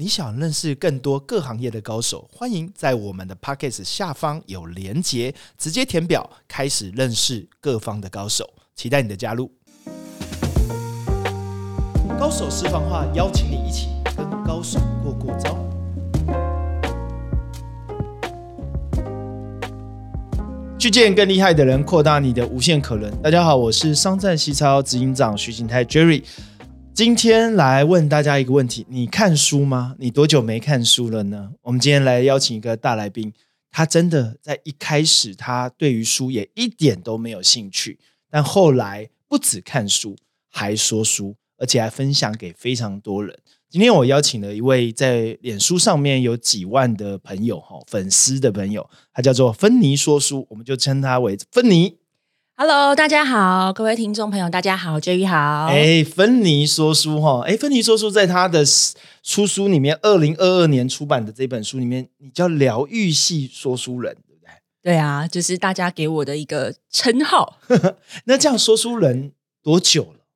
你想认识更多各行业的高手，欢迎在我们的 p o c k e t 下方有连结，直接填表开始认识各方的高手，期待你的加入。高手私房话，邀请你一起跟高手过过招。去见更厉害的人，扩大你的无限可能。大家好，我是商战西超执行长徐景泰 Jerry。今天来问大家一个问题：你看书吗？你多久没看书了呢？我们今天来邀请一个大来宾，他真的在一开始他对于书也一点都没有兴趣，但后来不止看书，还说书，而且还分享给非常多人。今天我邀请了一位在脸书上面有几万的朋友哈粉丝的朋友，他叫做芬妮说书，我们就称他为芬妮。Hello，大家好，各位听众朋友，大家好，Jerry 好。哎，芬妮说书哈，哎，芬妮说书在他的出书里面，二零二二年出版的这本书里面，你叫疗愈系说书人，对不对？对啊，就是大家给我的一个称号。那这样说书人多久了？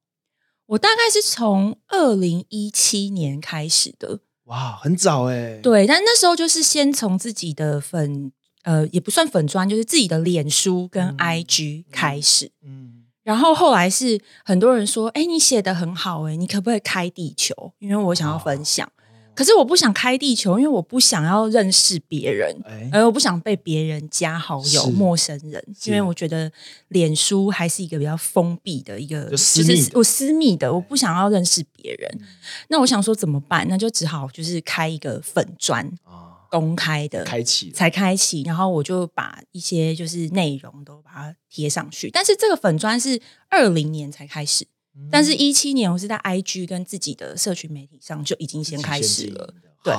我大概是从二零一七年开始的，哇，很早哎。对，但那时候就是先从自己的粉，呃，也不算粉砖，就是自己的脸书跟 IG 开始。嗯，然后后来是很多人说，哎，你写的很好，哎，你可不可以开地球？因为我想要分享。可是我不想开地球，因为我不想要认识别人，而我不想被别人加好友、陌生人，因为我觉得脸书还是一个比较封闭的一个，就是我私密的，我不想要认识别人。那我想说怎么办？那就只好就是开一个粉砖公开的，开启才开启，然后我就把一些就是内容都把它贴上去。但是这个粉砖是二零年才开始。但是，一七年我是在 IG 跟自己的社群媒体上就已经先开始了。对，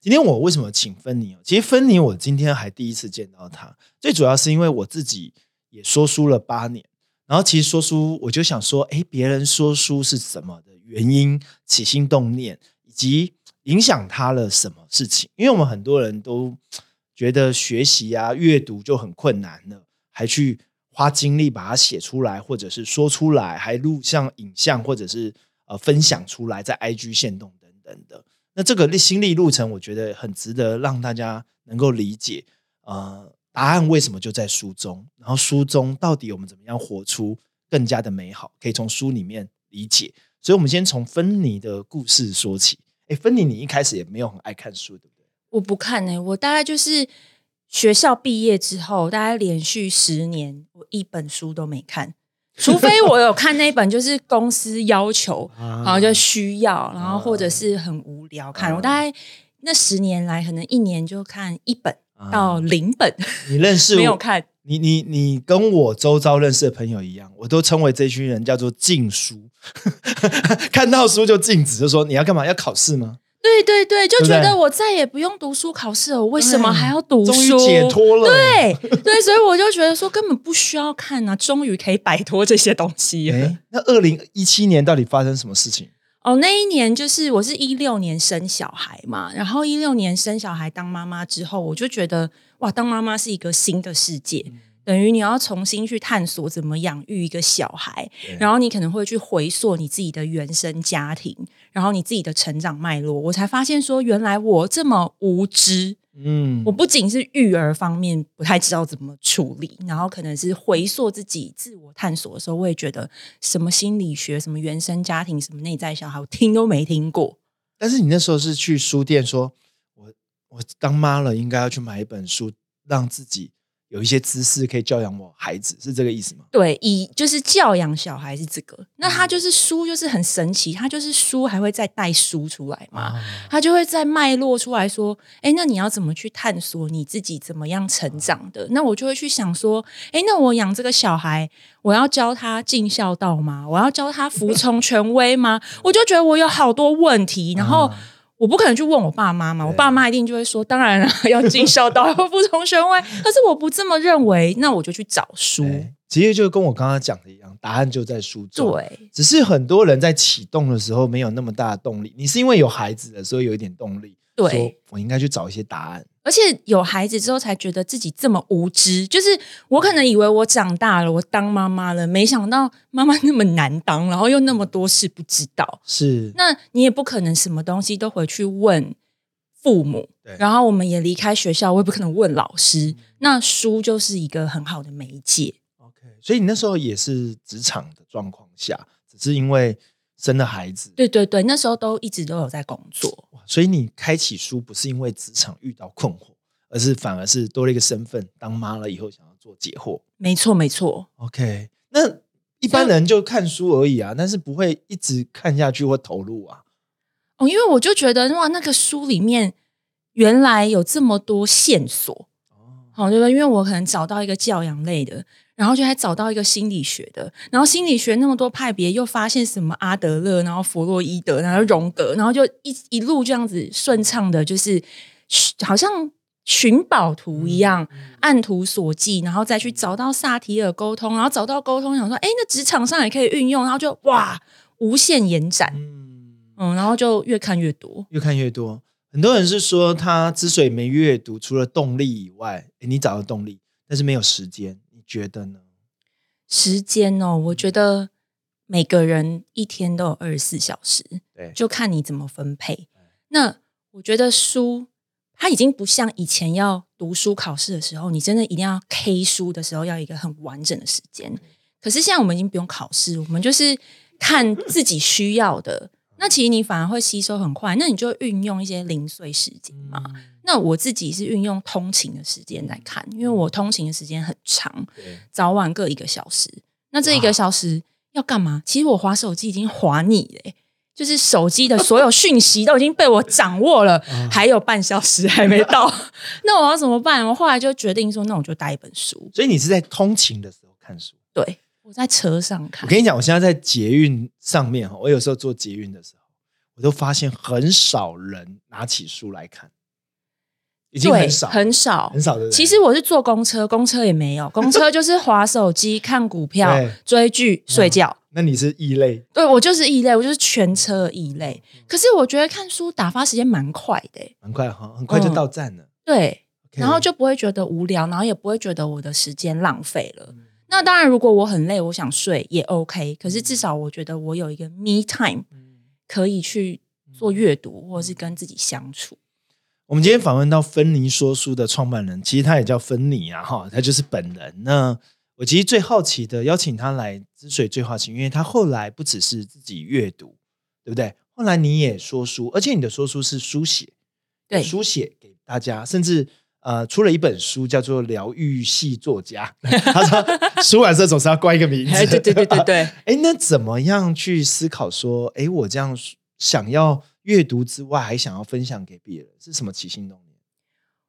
今天我为什么请芬妮？其实芬妮我今天还第一次见到她，最主要是因为我自己也说书了八年，然后其实说书我就想说，哎，别人说书是什么的原因、起心动念，以及影响他了什么事情？因为我们很多人都觉得学习啊、阅读就很困难了，还去。花精力把它写出来，或者是说出来，还录像、影像，或者是呃分享出来，在 IG 线动等等的。那这个心历路程，我觉得很值得让大家能够理解。呃，答案为什么就在书中？然后书中到底我们怎么样活出更加的美好？可以从书里面理解。所以，我们先从芬妮的故事说起。哎，芬妮，你一开始也没有很爱看书，对不对？我不看呢，我大概就是。学校毕业之后，大概连续十年，我一本书都没看，除非我有看那本，就是公司要求，然后就需要，然后或者是很无聊看。我大概那十年来，可能一年就看一本到零本。你认识 没有看？你你你跟我周遭认识的朋友一样，我都称为这群人叫做禁书，看到书就禁止，就说你要干嘛？要考试吗？对对对，就觉得我再也不用读书考试了，我为什么还要读书？解脱了。对对，所以我就觉得说根本不需要看啊，终于可以摆脱这些东西。哎，那二零一七年到底发生什么事情？哦，那一年就是我是一六年生小孩嘛，然后一六年生小孩当妈妈之后，我就觉得哇，当妈妈是一个新的世界。等于你要重新去探索怎么养育一个小孩，然后你可能会去回溯你自己的原生家庭，然后你自己的成长脉络。我才发现说，原来我这么无知。嗯，我不仅是育儿方面不太知道怎么处理，然后可能是回溯自己自我探索的时候，我也觉得什么心理学、什么原生家庭、什么内在小孩，我听都没听过。但是你那时候是去书店说，我我当妈了，应该要去买一本书，让自己。有一些知识可以教养我孩子，是这个意思吗？对，以就是教养小孩是这个。那他就是书，就是很神奇，他就是书还会再带书出来嘛，他就会再脉络出来说，哎，那你要怎么去探索你自己怎么样成长的？那我就会去想说，哎，那我养这个小孩，我要教他尽孝道吗？我要教他服从权威吗？我就觉得我有好多问题，然后。我不可能去问我爸妈嘛，我爸妈一定就会说，当然了，要尽孝道，要服从权威。可是我不这么认为，那我就去找书。其实就跟我刚刚讲的一样，答案就在书中。对，只是很多人在启动的时候没有那么大的动力。你是因为有孩子的，所以有一点动力。对，我应该去找一些答案。而且有孩子之后，才觉得自己这么无知。就是我可能以为我长大了，我当妈妈了，没想到妈妈那么难当，然后又那么多事不知道。是，那你也不可能什么东西都回去问父母，然后我们也离开学校，我也不可能问老师。那书就是一个很好的媒介。OK，所以你那时候也是职场的状况下，只是因为生了孩子。对对对，那时候都一直都有在工作。所以你开启书不是因为职场遇到困惑，而是反而是多了一个身份，当妈了以后想要做解惑。没错没错。OK，那一般人就看书而已啊，但是不会一直看下去或投入啊。哦，因为我就觉得哇，那个书里面原来有这么多线索，好对吧？因为我可能找到一个教养类的，然后就还找到一个心理学的，然后心理学那么多派别，又发现什么阿德勒，然后弗洛伊德，然后荣格，然后就一一路这样子顺畅的，就是好像寻宝图一样，按图索骥，然后再去找到萨提尔沟通，然后找到沟通，想说，哎，那职场上也可以运用，然后就哇，无限延展。嗯，然后就越看越多，越看越多。很多人是说，他之所以没阅读，除了动力以外，你找到动力，但是没有时间。你觉得呢？时间哦，我觉得每个人一天都有二十四小时，对，就看你怎么分配。那我觉得书，它已经不像以前要读书考试的时候，你真的一定要 K 书的时候，要一个很完整的时间。可是现在我们已经不用考试，我们就是看自己需要的。那其实你反而会吸收很快，那你就运用一些零碎时间嘛。那我自己是运用通勤的时间来看，因为我通勤的时间很长，早晚各一个小时。那这一个小时要干嘛？其实我划手机已经划腻了，就是手机的所有讯息都已经被我掌握了，还有半小时还没到，那我要怎么办？我后来就决定说，那我就带一本书。所以你是在通勤的时候看书？对。我在车上看。我跟你讲，我现在在捷运上面哈，我有时候坐捷运的时候，我都发现很少人拿起书来看，已经很少很少很少的。其实我是坐公车，公车也没有，公车就是划手机、看股票、追剧、睡觉。那你是异类？对我就是异类，我就是全车异类。可是我觉得看书打发时间蛮快的，蛮快哈，很快就到站了。对，然后就不会觉得无聊，然后也不会觉得我的时间浪费了。那当然，如果我很累，我想睡也 OK。可是至少我觉得我有一个 me time，可以去做阅读，或者是跟自己相处。我们今天访问到芬妮说书的创办人，其实他也叫芬妮啊，哈，他就是本人。那我其实最好奇的，邀请他来之所以最好奇，因为他后来不只是自己阅读，对不对？后来你也说书，而且你的说书是书写，对，书写给大家，甚至。呃，出了一本书，叫做《疗愈系作家》。他说，出版社总是要冠一个名字。对对对对对。哎，那怎么样去思考说，哎，我这样想要阅读之外，还想要分享给别人，是什么起心动念？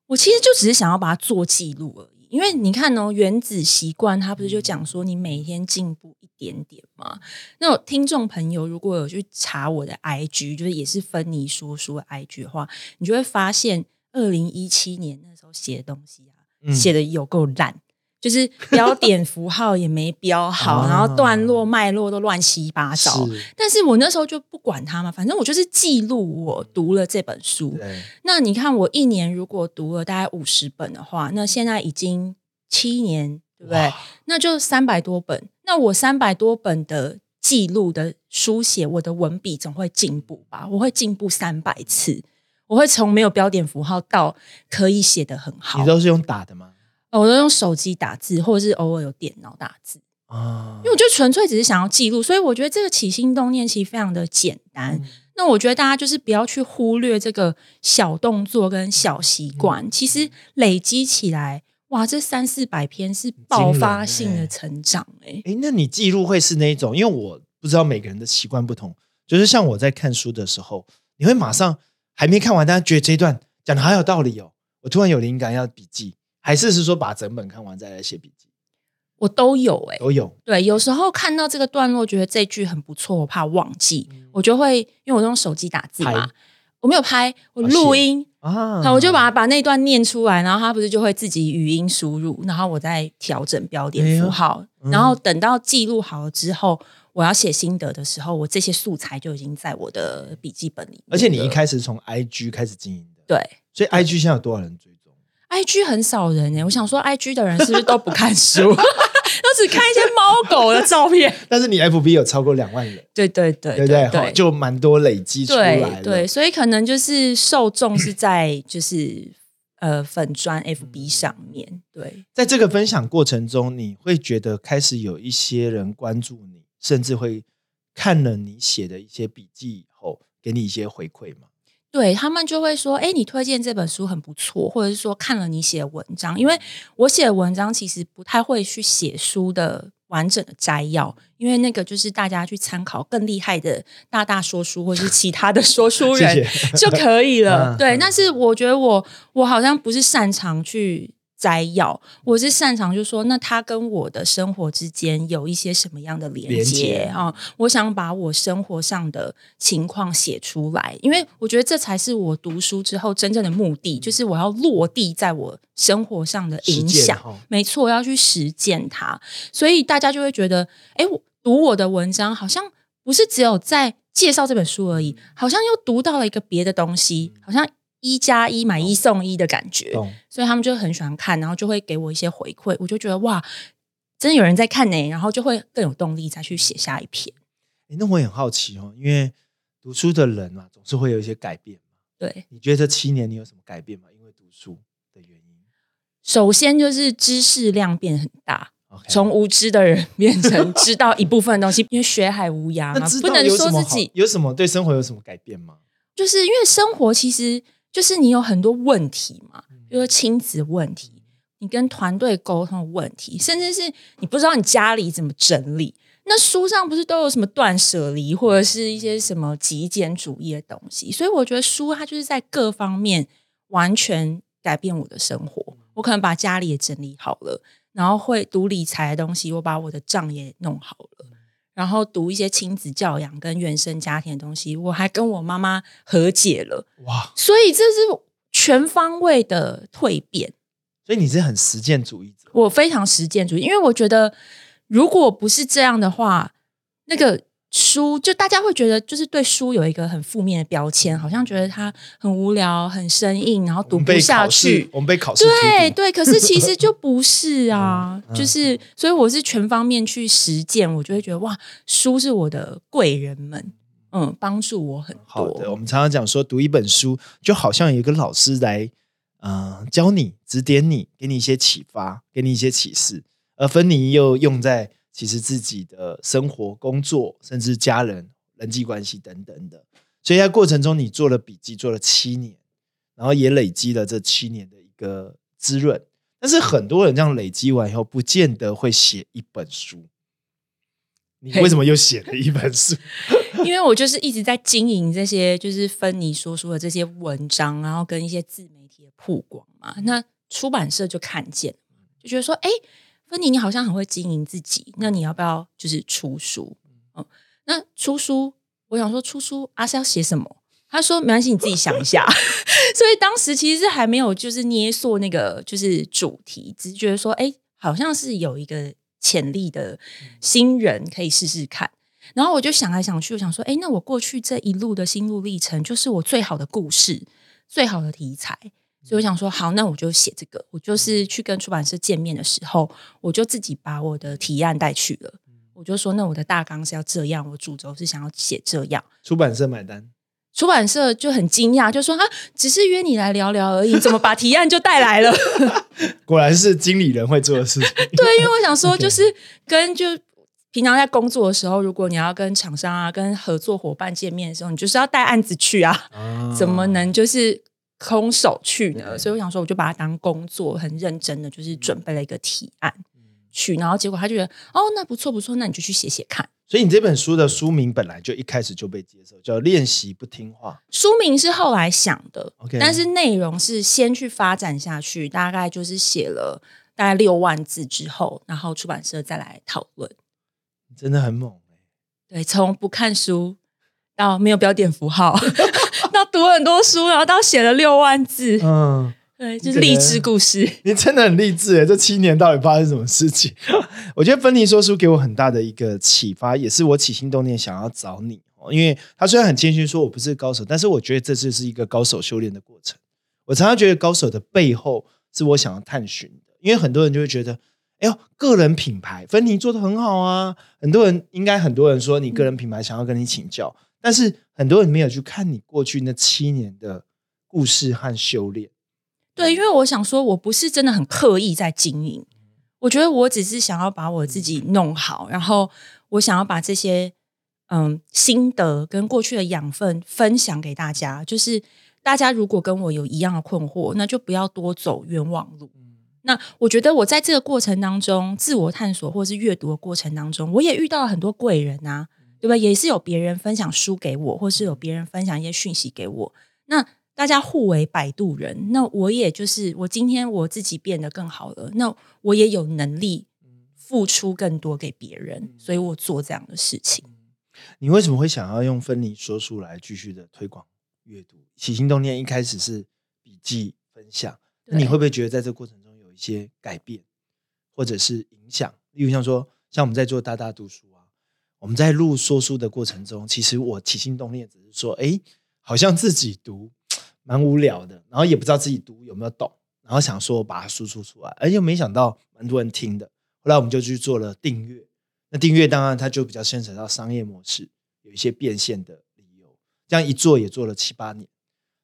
我其实就只是想要把它做记录而已。因为你看哦，《原子习惯》它不是就讲说你每天进步一点点吗？那听众朋友如果有去查我的 IG，就是也是芬妮说书的 IG 的话，你就会发现。二零一七年候写的东西啊，写的有够烂，就是标点符号也没标好，然后段落脉络都乱七八糟。但是我那时候就不管它嘛，反正我就是记录我读了这本书。那你看我一年如果读了大概五十本的话，那现在已经七年，对不对？那就三百多本。那我三百多本的记录的书写，我的文笔总会进步吧？我会进步三百次。我会从没有标点符号到可以写的很好。你都是用打的吗？我都用手机打字，或者是偶尔有电脑打字啊。因为我就纯粹只是想要记录，所以我觉得这个起心动念其实非常的简单。那我觉得大家就是不要去忽略这个小动作跟小习惯，其实累积起来，哇，这三四百篇是爆发性的成长。哎哎，那你记录会是那种？因为我不知道每个人的习惯不同，就是像我在看书的时候，你会马上。还没看完，但是觉得这一段讲的好有道理哦。我突然有灵感要笔记，还是是说把整本看完再来写笔记？我都有哎，都有。对，有时候看到这个段落，觉得这句很不错，我怕忘记，我就会因为我用手机打字嘛，我没有拍，我录音啊，好，我就把它把那段念出来，然后它不是就会自己语音输入，然后我再调整标点符号，然后等到记录好了之后。我要写心得的时候，我这些素材就已经在我的笔记本里。而且你一开始从 IG 开始经营的，对，所以 IG 现在有多少人追踪？IG 很少人哎，我想说 IG 的人是不是都不看书？都只看一些猫狗的照片。但是你 FB 有超过两万人，对对对，对不对？就蛮多累积出来了。对，所以可能就是受众是在就是呃粉砖 FB 上面。对，在这个分享过程中，你会觉得开始有一些人关注你，甚至会看了你写的一些笔记以后，给你一些回馈吗？对他们就会说：“哎，你推荐这本书很不错，或者是说看了你写的文章，因为我写的文章其实不太会去写书的完整的摘要，因为那个就是大家去参考更厉害的大大说书或者是其他的说书人就可以了。对，但是我觉得我我好像不是擅长去。”摘要，我是擅长就说，那他跟我的生活之间有一些什么样的连接啊？我想把我生活上的情况写出来，因为我觉得这才是我读书之后真正的目的，就是我要落地在我生活上的影响。没错，要去实践它，所以大家就会觉得，哎，我读我的文章好像不是只有在介绍这本书而已，好像又读到了一个别的东西，好像。一加一买一送一的感觉，所以他们就很喜欢看，然后就会给我一些回馈，我就觉得哇，真的有人在看呢，然后就会更有动力再去写下一篇。哎，那我也很好奇哦，因为读书的人嘛，总是会有一些改变嘛。对，你觉得这七年你有什么改变吗？因为读书的原因，首先就是知识量变很大，从无知的人 变成知道一部分东西，因为学海无涯嘛，不能说自己有什么对生活有什么改变吗？就是因为生活其实。就是你有很多问题嘛，比如说亲子问题，你跟团队沟通的问题，甚至是你不知道你家里怎么整理。那书上不是都有什么断舍离，或者是一些什么极简主义的东西？所以我觉得书它就是在各方面完全改变我的生活。我可能把家里也整理好了，然后会读理财的东西，我把我的账也弄好了。然后读一些亲子教养跟原生家庭的东西，我还跟我妈妈和解了哇！所以这是全方位的蜕变。所以你是很实践主义者，我非常实践主义，因为我觉得如果不是这样的话，那个。书就大家会觉得，就是对书有一个很负面的标签，好像觉得它很无聊、很生硬，然后读不下去。我们被考试，对对，可是其实就不是啊，就是所以我是全方面去实践，我就会觉得哇，书是我的贵人们，嗯，帮助我很多。好的，我们常常讲说，读一本书就好像有一个老师来，嗯，教你、指点你，给你一些启发，给你一些启示，而芬妮又用在。其实自己的生活、工作，甚至家人、人际关系等等的，所以在过程中你做了笔记，做了七年，然后也累积了这七年的一个滋润。但是很多人这样累积完以后，不见得会写一本书。你为什么又写了一本书？因为我就是一直在经营这些，就是芬妮说书的这些文章，然后跟一些自媒体的曝光嘛。那出版社就看见，就觉得说，哎。芬妮，你好像很会经营自己，那你要不要就是出书？嗯，那出书，我想说出书，阿是要写什么？他说没关系，你自己想一下。所以当时其实是还没有就是捏塑那个就是主题，只是觉得说，哎，好像是有一个潜力的新人可以试试看。然后我就想来想去，我想说，哎，那我过去这一路的心路历程，就是我最好的故事，最好的题材。所以我想说，好，那我就写这个。我就是去跟出版社见面的时候，我就自己把我的提案带去了。我就说，那我的大纲是要这样，我主轴是想要写这样。出版社买单，出版社就很惊讶，就说啊，只是约你来聊聊而已，怎么把提案就带来了？果然是经理人会做的事情。对，因为我想说，就是跟就平常在工作的时候，如果你要跟厂商啊、跟合作伙伴见面的时候，你就是要带案子去啊，怎么能就是？空手去呢，所以我想说，我就把它当工作，很认真的，就是准备了一个提案去，然后结果他就觉得，哦，那不错不错，那你就去写写看。所以你这本书的书名本来就一开始就被接受，叫《练习不听话》。书名是后来想的，OK，但是内容是先去发展下去，大概就是写了大概六万字之后，然后出版社再来讨论。真的很猛对，从不看书到没有标点符号。到读很多书，然后到写了六万字，嗯，对，就是励志故事。你真的很励志哎！这七年到底发生什么事情？我觉得芬妮说书给我很大的一个启发，也是我起心动念想要找你哦。因为他虽然很谦虚说我不是高手，但是我觉得这就是一个高手修炼的过程。我常常觉得高手的背后是我想要探寻的，因为很多人就会觉得，哎呦，个人品牌，芬妮做的很好啊！很多人应该很多人说你个人品牌想要跟你请教，但是很多人没有去看你过去那七年的故事和修炼。对，因为我想说，我不是真的很刻意在经营，我觉得我只是想要把我自己弄好，然后我想要把这些嗯心得跟过去的养分分享给大家。就是大家如果跟我有一样的困惑，那就不要多走冤枉路。那我觉得我在这个过程当中，自我探索或是阅读的过程当中，我也遇到了很多贵人啊，对吧？也是有别人分享书给我，或是有别人分享一些讯息给我。那大家互为摆渡人，那我也就是我今天我自己变得更好了，那我也有能力付出更多给别人，所以我做这样的事情。你为什么会想要用分离说书来继续的推广阅读？起心动念一开始是笔记分享，那你会不会觉得在这个过程中有？一些改变，或者是影响，例如像说，像我们在做大大读书啊，我们在录说书的过程中，其实我起心动念只是说，哎，好像自己读蛮无聊的，然后也不知道自己读有没有懂，然后想说把它输出出来，而又没想到蛮多人听的。后来我们就去做了订阅，那订阅当然它就比较牵扯到商业模式，有一些变现的理由。这样一做也做了七八年，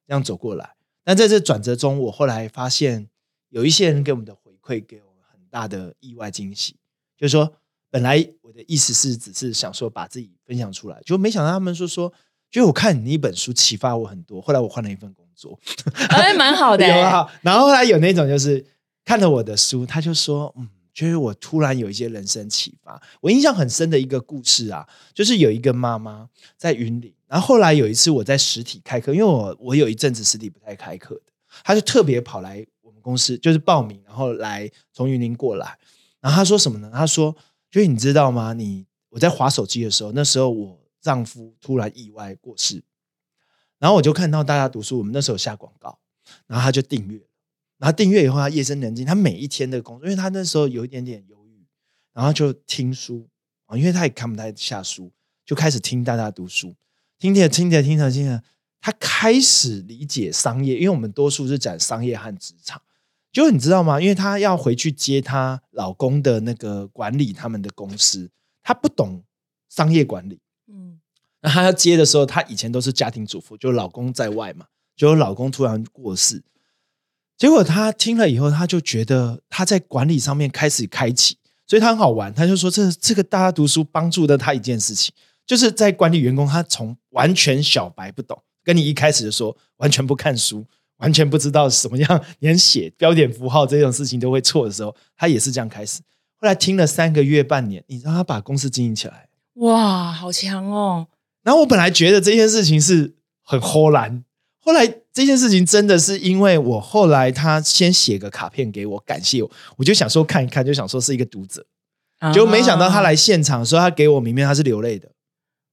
这样走过来。但在这转折中，我后来发现。有一些人给我们的回馈，给我们很大的意外惊喜。就是说，本来我的意思是只是想说把自己分享出来，就没想到他们说说，就我看你一本书启发我很多。后来我换了一份工作，哎，蛮好的。有啊然后后来有那种就是看了我的书，他就说，嗯，就是我突然有一些人生启发。我印象很深的一个故事啊，就是有一个妈妈在云林，然后后来有一次我在实体开课，因为我我有一阵子实体不太开课的，他就特别跑来我们。公司就是报名，然后来从云林过来，然后他说什么呢？他说：“所以你知道吗？你我在划手机的时候，那时候我丈夫突然意外过世，然后我就看到大家读书，我们那时候下广告，然后他就订阅，然后订阅以后他夜深人静，他每一天的工作，因为他那时候有一点点忧郁，然后就听书啊，因为他也看不太下书，就开始听大家读书，听着听着听着听着，他开始理解商业，因为我们多数是讲商业和职场。”就你知道吗？因为她要回去接她老公的那个管理他们的公司，她不懂商业管理。嗯，那她要接的时候，她以前都是家庭主妇，就老公在外嘛，就老公突然过世，结果她听了以后，她就觉得她在管理上面开始开启，所以她很好玩。她就说：“这这个大家读书帮助的她一件事情，就是在管理员工，她从完全小白不懂，跟你一开始的时候完全不看书。”完全不知道什么样，连写标点符号这种事情都会错的时候，他也是这样开始。后来听了三个月、半年，你让他把公司经营起来，哇，好强哦！然后我本来觉得这件事情是很豁然，后来这件事情真的是因为我后来他先写个卡片给我感谢我，我就想说看一看，就想说是一个读者，就没想到他来现场说他给我名片，他是流泪的。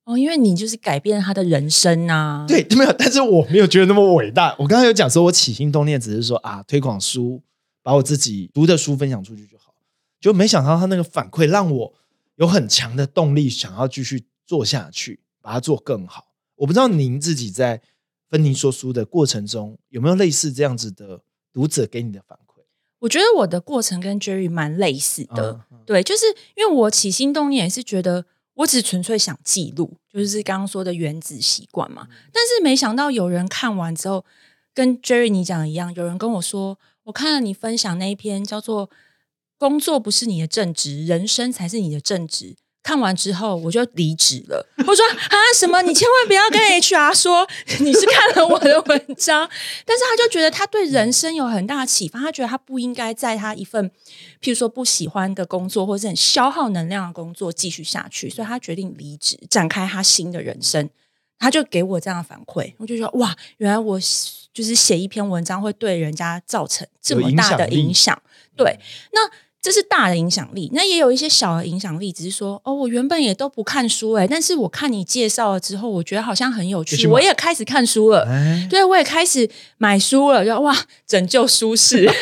哦，因为你就是改变他的人生呐。对，没有，但是我没有觉得那么伟大。我刚刚有讲说，我起心动念只是说啊，推广书，把我自己读的书分享出去就好。就没想到他那个反馈让我有很强的动力，想要继续做下去，把它做更好。我不知道您自己在分您说书的过程中有没有类似这样子的读者给你的反馈？我觉得我的过程跟 Jerry 蛮类似的，对，就是因为我起心动念也是觉得。我只纯粹想记录，就是刚刚说的原子习惯嘛。但是没想到有人看完之后，跟 Jerry 你讲的一样，有人跟我说，我看了你分享那一篇叫做“工作不是你的正职，人生才是你的正职”。看完之后我就离职了。我说啊什么？你千万不要跟 HR 说你是看了我的文章。但是他就觉得他对人生有很大的启发，他觉得他不应该在他一份譬如说不喜欢的工作或者是很消耗能量的工作继续下去，所以他决定离职，展开他新的人生。他就给我这样的反馈，我就说哇，原来我就是写一篇文章会对人家造成这么大的影响。对，那。这是大的影响力，那也有一些小的影响力，只是说哦，我原本也都不看书哎，但是我看你介绍了之后，我觉得好像很有趣，我也开始看书了，对，我也开始买书了，就哇，拯救舒适。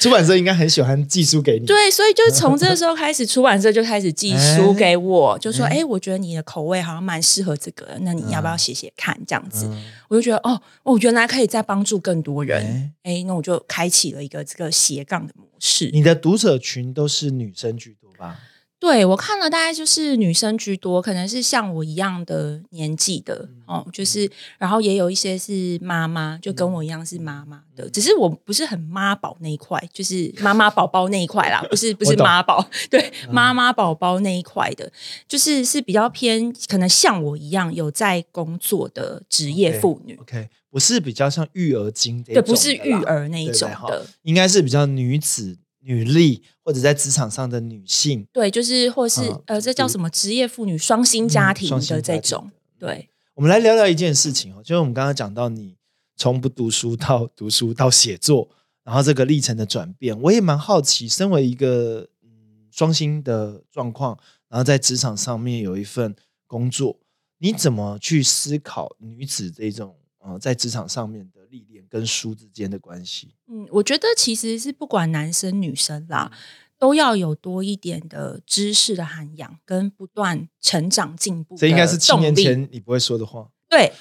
出版社应该很喜欢寄书给你，对，所以就是从这个时候开始，出版社就开始寄书给我，就说哎，我觉得你的口味好像蛮适合这个，那你要不要写写看？这样子，我就觉得哦，哦，原来可以再帮助更多人，哎，那我就开启了一个这个斜杠的模。是。你的读者群都是女生居多吧？对我看了，大概就是女生居多，可能是像我一样的年纪的哦，就是然后也有一些是妈妈，就跟我一样是妈妈的，只是我不是很妈宝那一块，就是妈妈宝宝那一块啦，不是不是妈宝，对妈妈宝宝那一块的，就是是比较偏可能像我一样有在工作的职业妇女。OK，不是比较像育儿经对，不是育儿那一种的，应该是比较女子。女力或者在职场上的女性，对，就是或是呃，这叫什么职业妇女双薪家庭的这种。对，我们来聊聊一件事情哦，就是我们刚刚讲到你从不读书到读书到写作，然后这个历程的转变，我也蛮好奇，身为一个嗯双薪的状况，然后在职场上面有一份工作，你怎么去思考女子这种呃在职场上面的历练跟书之间的关系？嗯，我觉得其实是不管男生女生啦，都要有多一点的知识的涵养跟不断成长进步。这应该是七年前你不会说的话。对，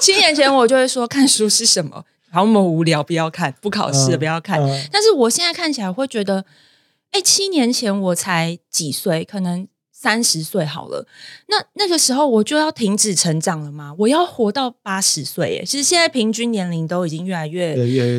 七年前我就会说看书是什么，好么无聊，不要看，不考试不要看。但是我现在看起来会觉得，哎，七年前我才几岁，可能。三十岁好了，那那个时候我就要停止成长了吗？我要活到八十岁？耶？其实现在平均年龄都已经越来越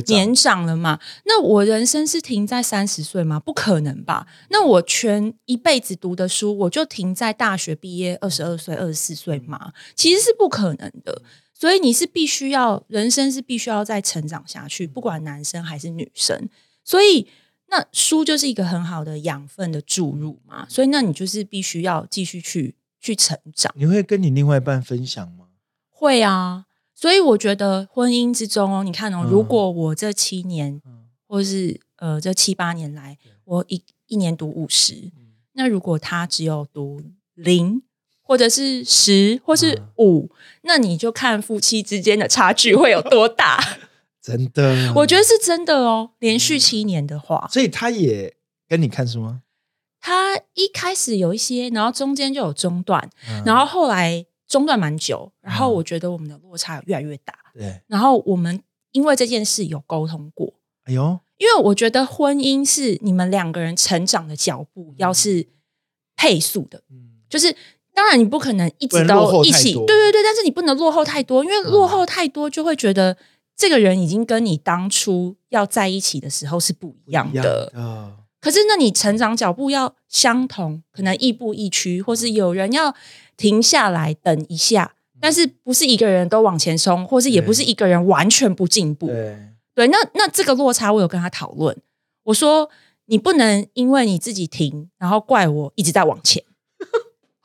年长了嘛。那我人生是停在三十岁吗？不可能吧？那我全一辈子读的书，我就停在大学毕业二十二岁、二十四岁吗？其实是不可能的。所以你是必须要人生是必须要再成长下去，不管男生还是女生。所以。那书就是一个很好的养分的注入嘛，所以那你就是必须要继续去去成长。你会跟你另外一半分享吗？会啊，所以我觉得婚姻之中哦，你看哦，如果我这七年，或是呃这七八年来，我一一年读五十，那如果他只有读零，或者是十，或是五，那你就看夫妻之间的差距会有多大。真的，我觉得是真的哦。连续七年的话，所以他也跟你看书吗？他一开始有一些，然后中间就有中断，然后后来中断蛮久，然后我觉得我们的落差越来越大。对，然后我们因为这件事有沟通过。哎呦，因为我觉得婚姻是你们两个人成长的脚步要是配速的，嗯，就是当然你不可能一直都一起，对对对，但是你不能落后太多，因为落后太多就会觉得。这个人已经跟你当初要在一起的时候是不一样的，可是那你成长脚步要相同，可能亦步亦趋，或是有人要停下来等一下，但是不是一个人都往前冲，或是也不是一个人完全不进步。对，那那这个落差我有跟他讨论，我说你不能因为你自己停，然后怪我一直在往前。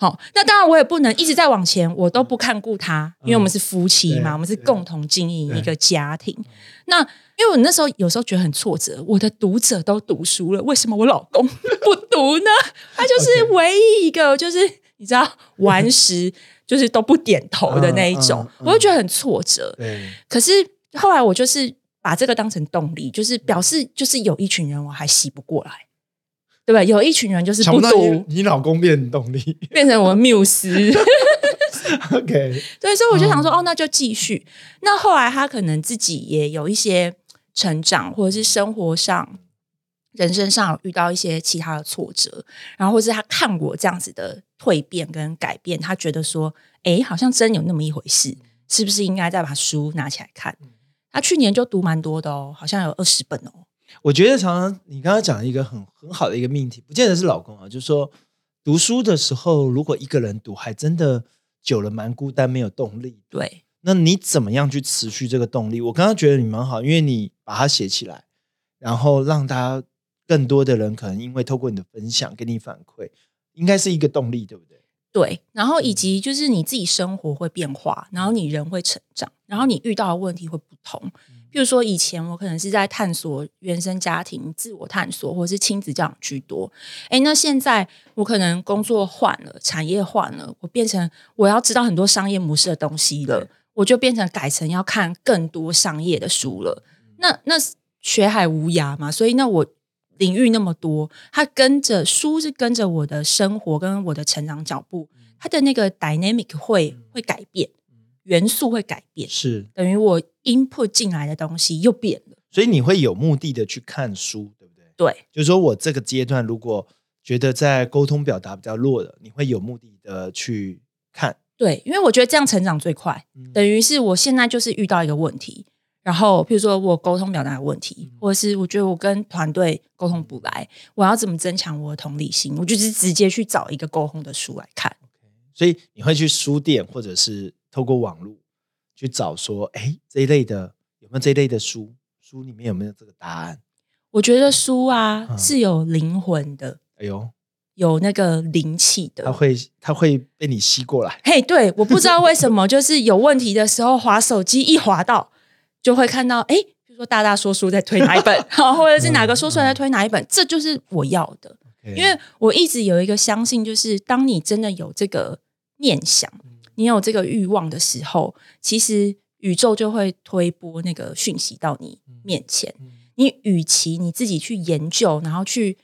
好，那当然我也不能一直在往前，我都不看顾他，因为我们是夫妻嘛，我们是共同经营一个家庭。那因为我那时候有时候觉得很挫折，我的读者都读书了，为什么我老公 不读呢？他就是唯一一个，就是你知道顽石，就是都不点头的那一种，我就觉得很挫折。可是后来我就是把这个当成动力，就是表示就是有一群人我还洗不过来。对吧？有一群人就是不读，你老公变动力，变成我们缪斯。OK，对，所以我就想说，哦，那就继续。那后来他可能自己也有一些成长，或者是生活上、人生上遇到一些其他的挫折，然后或是他看我这样子的蜕变跟改变，他觉得说，哎，好像真有那么一回事，是不是应该再把书拿起来看？他去年就读蛮多的哦，好像有二十本哦。我觉得常常你刚刚讲一个很很好的一个命题，不见得是老公啊，就是说读书的时候，如果一个人读，还真的久了蛮孤单，没有动力。对，那你怎么样去持续这个动力？我刚刚觉得你蛮好，因为你把它写起来，然后让他更多的人可能因为透过你的分享给你反馈，应该是一个动力，对不对？对，然后以及就是你自己生活会变化，然后你人会成长，然后你遇到的问题会不同。譬如说，以前我可能是在探索原生家庭、自我探索，或者是亲子教养居多。哎，那现在我可能工作换了，产业换了，我变成我要知道很多商业模式的东西了，我就变成改成要看更多商业的书了。那那学海无涯嘛，所以那我领域那么多，它跟着书是跟着我的生活跟我的成长脚步，它的那个 dynamic 会会改变。元素会改变，是等于我 input 进来的东西又变了，所以你会有目的的去看书，对不对？对，就是说我这个阶段如果觉得在沟通表达比较弱的，你会有目的的去看。对，因为我觉得这样成长最快，等于是我现在就是遇到一个问题，然后譬如说我沟通表达的问题，或者是我觉得我跟团队沟通不来，我要怎么增强我的同理心？我就是直接去找一个沟通的书来看。所以你会去书店，或者是透过网络去找说，哎，这一类的有没有这一类的书？书里面有没有这个答案？我觉得书啊是有灵魂的。哎呦。有那个灵气的，它会它会被你吸过来。嘿，对，我不知道为什么，就是有问题的时候，滑手机一滑到，就会看到，哎，比如说大大说书在推哪一本，或者是哪个说出来在推哪一本，这就是我要的。因为我一直有一个相信，就是当你真的有这个念想，你有这个欲望的时候，其实宇宙就会推播那个讯息到你面前。你与其你自己去研究，然后去。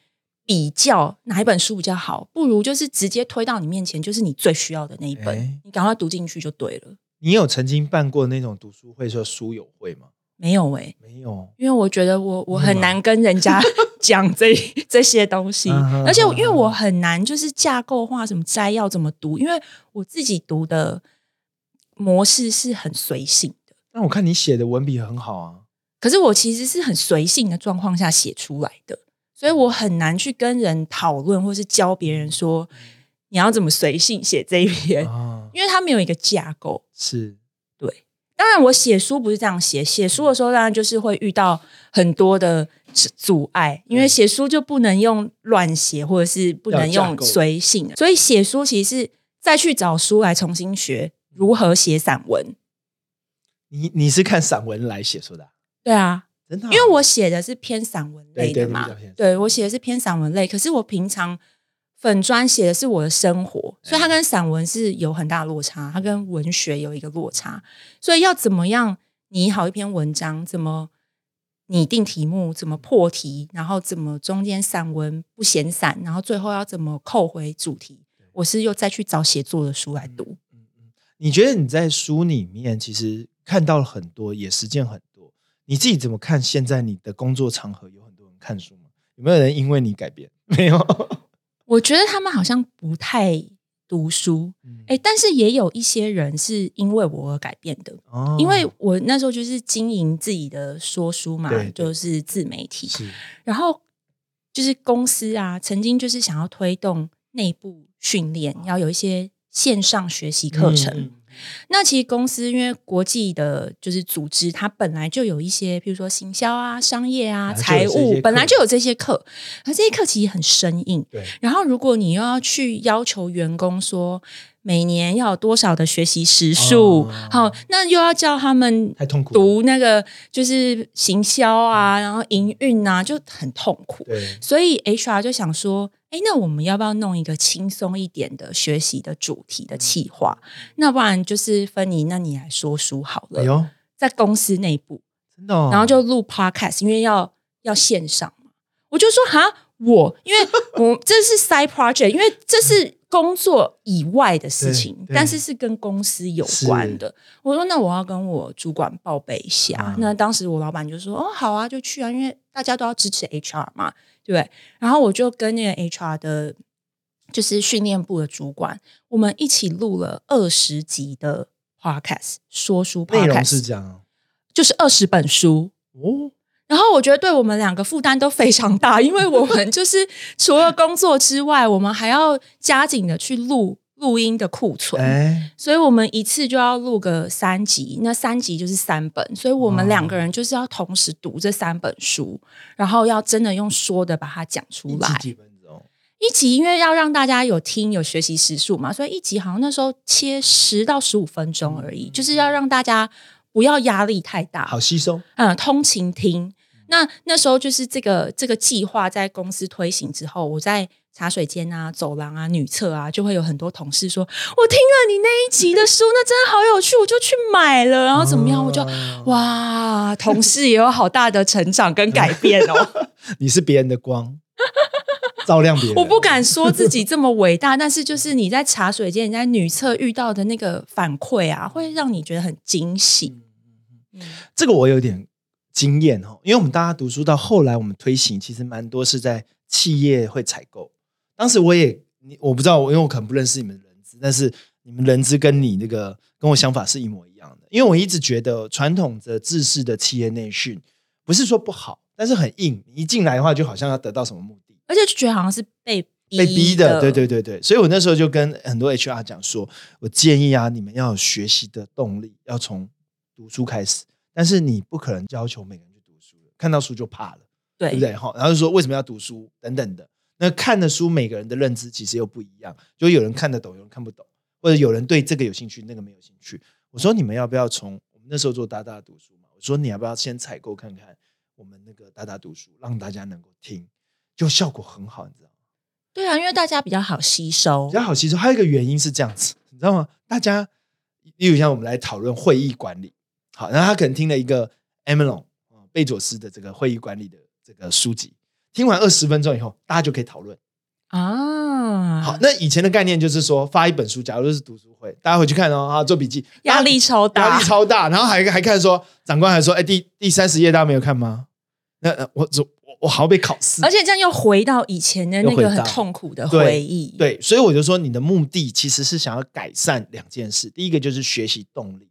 比较哪一本书比较好，不如就是直接推到你面前，就是你最需要的那一本，你赶快读进去就对了。你有曾经办过那种读书会，说书友会吗？没有哎，没有，因为我觉得我我很难跟人家 讲这这些东西，而且因为我很难就是架构化什么摘要怎么读，因为我自己读的模式是很随性的。那我看你写的文笔很好啊，可是我其实是很随性的状况下写出来的。所以我很难去跟人讨论，或是教别人说你要怎么随性写这一篇，因为它没有一个架构。是对，当然我写书不是这样写，写书的时候当然就是会遇到很多的阻碍，因为写书就不能用乱写，或者是不能用随性。所以写书其实是再去找书来重新学如何写散文。你你是看散文来写书的？对啊。因为我写的是偏散文类的嘛，对我写的是偏散文类，可是我平常粉砖写的是我的生活，所以它跟散文是有很大落差，它跟文学有一个落差，所以要怎么样拟好一篇文章，怎么拟定题目，怎么破题，然后怎么中间散文不闲散，然后最后要怎么扣回主题，我是又再去找写作的书来读。嗯嗯，你觉得你在书里面其实看到了很多，也实践很多。你自己怎么看？现在你的工作场合有很多人看书吗？有没有人因为你改变？没有。我觉得他们好像不太读书，哎，但是也有一些人是因为我而改变的。哦，因为我那时候就是经营自己的说书嘛，就是自媒体。然后就是公司啊，曾经就是想要推动内部训练，要有一些线上学习课程。那其实公司因为国际的，就是组织，它本来就有一些，比如说行销啊、商业啊、财务，本来就有这些课，而这些课其实很生硬。对。然后，如果你又要去要求员工说每年要有多少的学习时数，好，那又要叫他们太痛苦，读那个就是行销啊，然后营运啊，就很痛苦。对。所以 HR 就想说。哎，那我们要不要弄一个轻松一点的学习的主题的企划？那不然就是芬妮，那你来说书好了。哎在公司内部，真的，然后就录 podcast，因为要要线上嘛。我就说哈，我因为我这是 side project，因为这是工作以外的事情，但是是跟公司有关的。我说那我要跟我主管报备一下。那当时我老板就说哦，好啊，就去啊，因为大家都要支持 HR 嘛。对，然后我就跟那个 HR 的，就是训练部的主管，我们一起录了二十集的 Podcast 说书 Podcast，内容是这样，就是二十本书哦。然后我觉得对我们两个负担都非常大，因为我们就是除了工作之外，我们还要加紧的去录。录音的库存，所以我们一次就要录个三集，那三集就是三本，所以我们两个人就是要同时读这三本书，然后要真的用说的把它讲出来。几分钟？一集因为要让大家有听有学习时数嘛，所以一集好像那时候切十到十五分钟而已，就是要让大家不要压力太大，好吸收。嗯，通勤听。那那时候就是这个这个计划在公司推行之后，我在。茶水间啊，走廊啊，女厕啊，就会有很多同事说：“我听了你那一集的书，那真的好有趣，我就去买了。”然后怎么样？我就哇，同事也有好大的成长跟改变哦。你是别人的光，照亮别人。我不敢说自己这么伟大，但是就是你在茶水间、你在女厕遇到的那个反馈啊，会让你觉得很惊喜。这个我有点。经验哦，因为我们大家读书到后来，我们推行其实蛮多是在企业会采购。当时我也你我不知道，因为我可能不认识你们人资，但是你们人资跟你那个跟我想法是一模一样的。因为我一直觉得传统的制式的企业内训不是说不好，但是很硬，一进来的话就好像要得到什么目的，而且就觉得好像是被被逼的。对对对对，所以我那时候就跟很多 HR 讲说，我建议啊，你们要有学习的动力，要从读书开始。但是你不可能要求每个人去读书，看到书就怕了，对不对？哈，然后就说为什么要读书等等的。那看的书，每个人的认知其实又不一样，就有人看得懂，有人看不懂，或者有人对这个有兴趣，那个没有兴趣。我说你们要不要从我们那时候做大大读书嘛？我说你要不要先采购看看我们那个大大读书，让大家能够听，就效果很好，你知道吗？对啊，因为大家比较好吸收，比较好吸收。还有一个原因是这样子，你知道吗？大家，例如像我们来讨论会议管理。好，然后他可能听了一个 Emilon 贝佐斯的这个会议管理的这个书籍，听完二十分钟以后，大家就可以讨论啊。好，那以前的概念就是说发一本书，假如是读书会，大家回去看哦，啊，做笔记，压力超大，压力超大。然后还还看说，长官还说，哎，第第三十页大家没有看吗？那我我我好被考试，而且这样又回到以前的那个很痛苦的回忆。对，所以我就说，你的目的其实是想要改善两件事，第一个就是学习动力。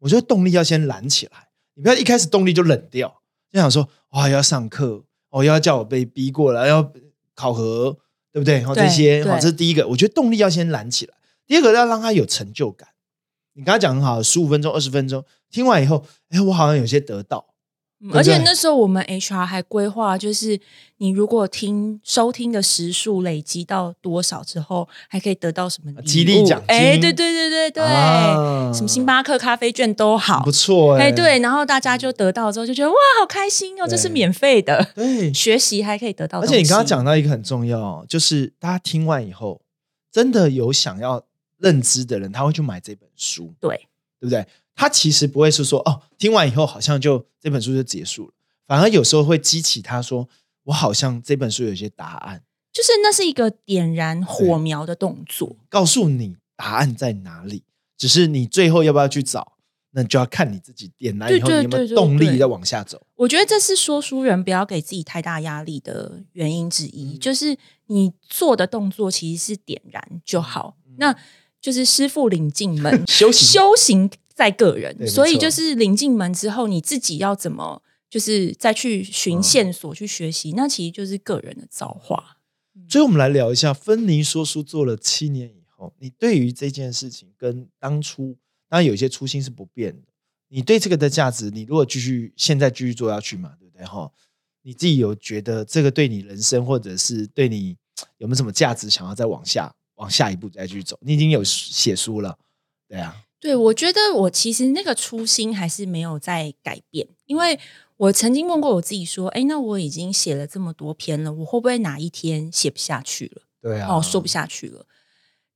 我觉得动力要先燃起来，你不要一开始动力就冷掉，就想说哇要上课，哦要叫我被逼过来，要考核，对不对？好这些，好这是第一个。我觉得动力要先燃起来，第二个要让他有成就感。你刚刚讲很好，十五分钟、二十分钟听完以后，哎，我好像有些得到。而且那时候我们 HR 还规划，就是你如果听收听的时数累积到多少之后，还可以得到什么激励奖金？哎，对对对对对，什么星巴克咖啡券都好，不错哎。对，然后大家就得到之后就觉得哇，好开心哦，这是免费的，对，学习还可以得到。而且你刚刚讲到一个很重要，就是大家听完以后，真的有想要认知的人，他会去买这本书，对，对不对？他其实不会是说哦，听完以后好像就这本书就结束了，反而有时候会激起他说，我好像这本书有些答案，就是那是一个点燃火苗的动作，告诉你答案在哪里，只是你最后要不要去找，那就要看你自己点燃以后有没有动力再往下走。我觉得这是说书人不要给自己太大压力的原因之一，就是你做的动作其实是点燃就好，那就是师傅领进门，修行修行。在个人，所以就是临进门之后，你自己要怎么，就是再去寻线索去学习，那其实就是个人的造化。所以，我们来聊一下，芬妮说书做了七年以后，你对于这件事情跟当初，当然有一些初心是不变的。你对这个的价值，你如果继续现在继续做下去嘛，对不对？哈，你自己有觉得这个对你人生，或者是对你有没有什么价值，想要再往下往下一步再去走？你已经有写书了，对啊。对，我觉得我其实那个初心还是没有在改变，因为我曾经问过我自己说：“哎，那我已经写了这么多篇了，我会不会哪一天写不下去了？对啊，哦，说不下去了。”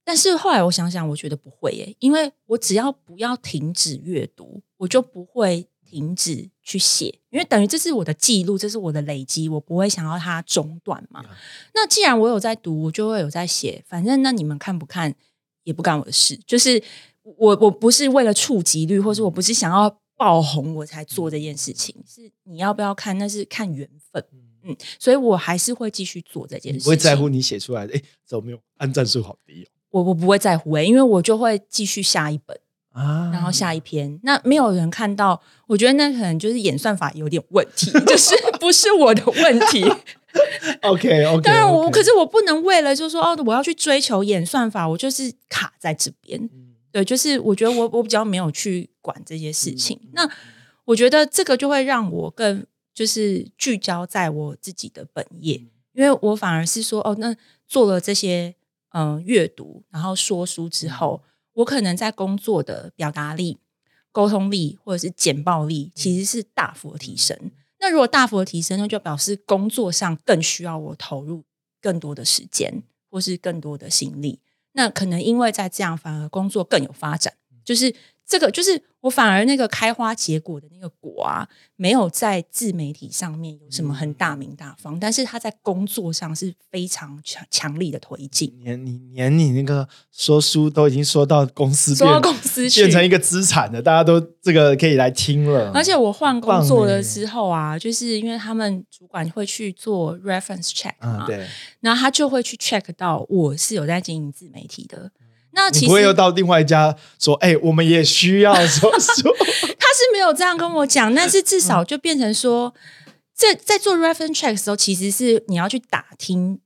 但是后来我想想，我觉得不会耶，因为我只要不要停止阅读，我就不会停止去写，因为等于这是我的记录，这是我的累积，我不会想要它中断嘛。那既然我有在读，我就会有在写，反正那你们看不看也不干我的事，就是。我我不是为了触及率，或是我不是想要爆红我才做这件事情，是你要不要看，那是看缘分。嗯，所以我还是会继续做这件事。不会在乎你写出来的，哎，怎么没有按赞数好低哦？我我不会在乎哎，因为我就会继续下一本啊，然后下一篇。那没有人看到，我觉得那可能就是演算法有点问题，就是不是我的问题。OK OK，当然我可是我不能为了就说哦，我要去追求演算法，我就是卡在这边。对，就是我觉得我我比较没有去管这些事情，那我觉得这个就会让我更就是聚焦在我自己的本业，因为我反而是说哦，那做了这些嗯阅读，然后说书之后，我可能在工作的表达力、沟通力或者是简报力，其实是大幅的提升。那如果大幅的提升，那就表示工作上更需要我投入更多的时间，或是更多的心力。那可能因为在这样反而工作更有发展，就是这个就是我反而那个开花结果的那个果啊，没有在自媒体上面有什么很大名大方，但是他在工作上是非常强强力的推进。连你连你那个说书都已经说到公司，说到公司变成一个资产的，大家都这个可以来听了。而且我换工作的时候啊，就是因为他们主管会去做 reference check 嘛，对，然后他就会去 check 到我是有在经营自媒体的。那不会又到另外一家说，哎，我们也需要说说。他是没有这样跟我讲，但是至少就变成说，在在做 reference check 的时候，其实是你要去打听。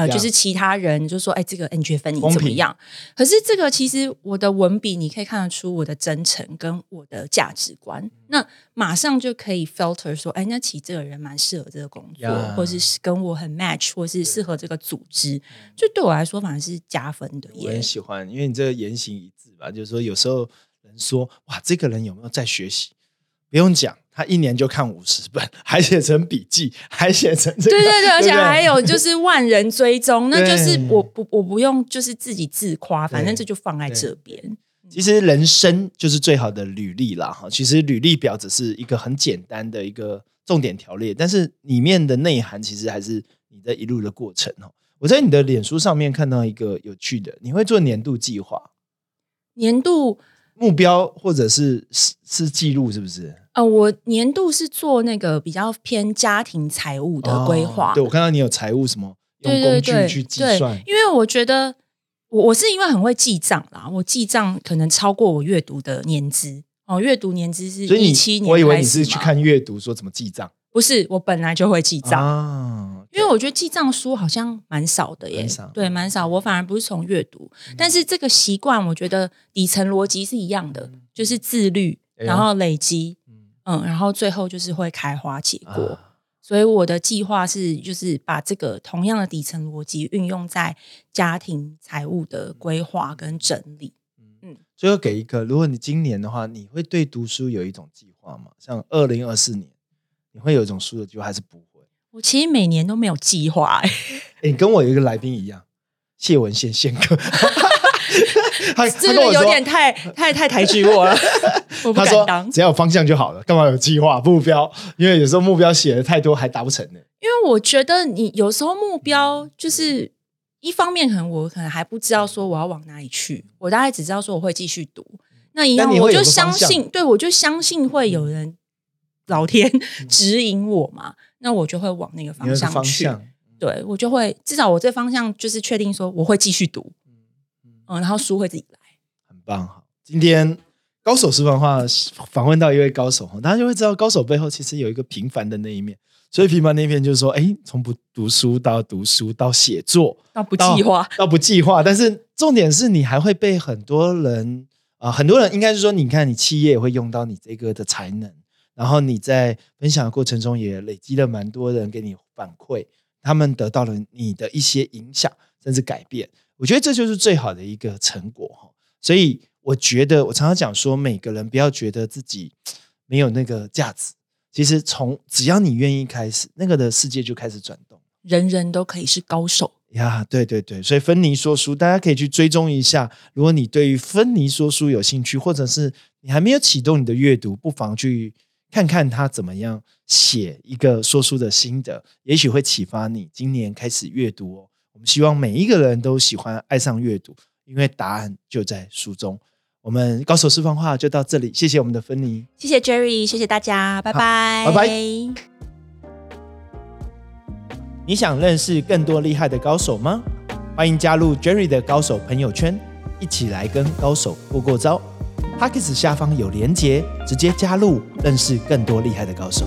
呃，就是其他人就说，哎，这个 N G 分你怎么样？可是这个其实我的文笔，你可以看得出我的真诚跟我的价值观，那马上就可以 filter 说，哎，那其实这个人蛮适合这个工作，或是跟我很 match，或是适合这个组织，就对我来说反而是加分的。我很喜欢，因为你这个言行一致吧，就是说有时候人说，哇，这个人有没有在学习？不用讲。他一年就看五十本，还写成笔记，还写成对对对，而且还有就是万人追踪，那就是我不我不用就是自己自夸，反正这就放在这边。其实人生就是最好的履历啦，哈。其实履历表只是一个很简单的一个重点条列，但是里面的内涵其实还是你的一路的过程哦。我在你的脸书上面看到一个有趣的，你会做年度计划，年度。目标或者是是是记录是不是？呃，我年度是做那个比较偏家庭财务的规划。对，我看到你有财务什么用工具去计算。因为我觉得我我是因为很会记账啦，我记账可能超过我阅读的年资哦，阅读年资是一七年。我以为你是去看阅读说怎么记账，不是，我本来就会记账。因为我觉得记账书好像蛮少的耶，对，蛮少。我反而不是从阅读，但是这个习惯，我觉得底层逻辑是一样的，就是自律，然后累积，嗯，然后最后就是会开花结果。所以我的计划是，就是把这个同样的底层逻辑运用在家庭财务的规划跟整理。嗯，最后给一个，如果你今年的话，你会对读书有一种计划吗？像二零二四年，你会有一种书的计划，还是不会？我其实每年都没有计划，哎，你跟我一个来宾一样，谢文宪宪哥，这个有点太太太抬举我了，我不敢当。只要有方向就好了，干嘛有计划目标？因为有时候目标写的太多，还达不成呢。因为我觉得你有时候目标就是一方面，可能我可能还不知道说我要往哪里去，我大概只知道说我会继续读。那一样，我就相信，对我就相信会有人。老天 指引我嘛，那我就会往那个方向去。对我就会至少我这方向就是确定说我会继续读，嗯，然后书会自己来。很棒哈！今天高手私房话访问到一位高手哈，大家就会知道高手背后其实有一个平凡的那一面。所以平凡那一面就是说，哎，从不读书到读书到写作到不计划到不计划，但是重点是你还会被很多人啊，很多人应该是说，你看你企业也会用到你这个的才能。然后你在分享的过程中也累积了蛮多人给你反馈，他们得到了你的一些影响甚至改变，我觉得这就是最好的一个成果哈。所以我觉得我常常讲说，每个人不要觉得自己没有那个价值，其实从只要你愿意开始，那个的世界就开始转动，人人都可以是高手呀。对对对，所以芬妮说书，大家可以去追踪一下。如果你对于芬妮说书有兴趣，或者是你还没有启动你的阅读，不妨去。看看他怎么样写一个说书的心得，也许会启发你今年开始阅读哦。我们希望每一个人都喜欢爱上阅读，因为答案就在书中。我们高手私房话就到这里，谢谢我们的芬妮，谢谢 Jerry，谢谢大家，拜拜，拜拜。你想认识更多厉害的高手吗？欢迎加入 Jerry 的高手朋友圈，一起来跟高手过过招。p a c k e s 下方有连结，直接加入，认识更多厉害的高手。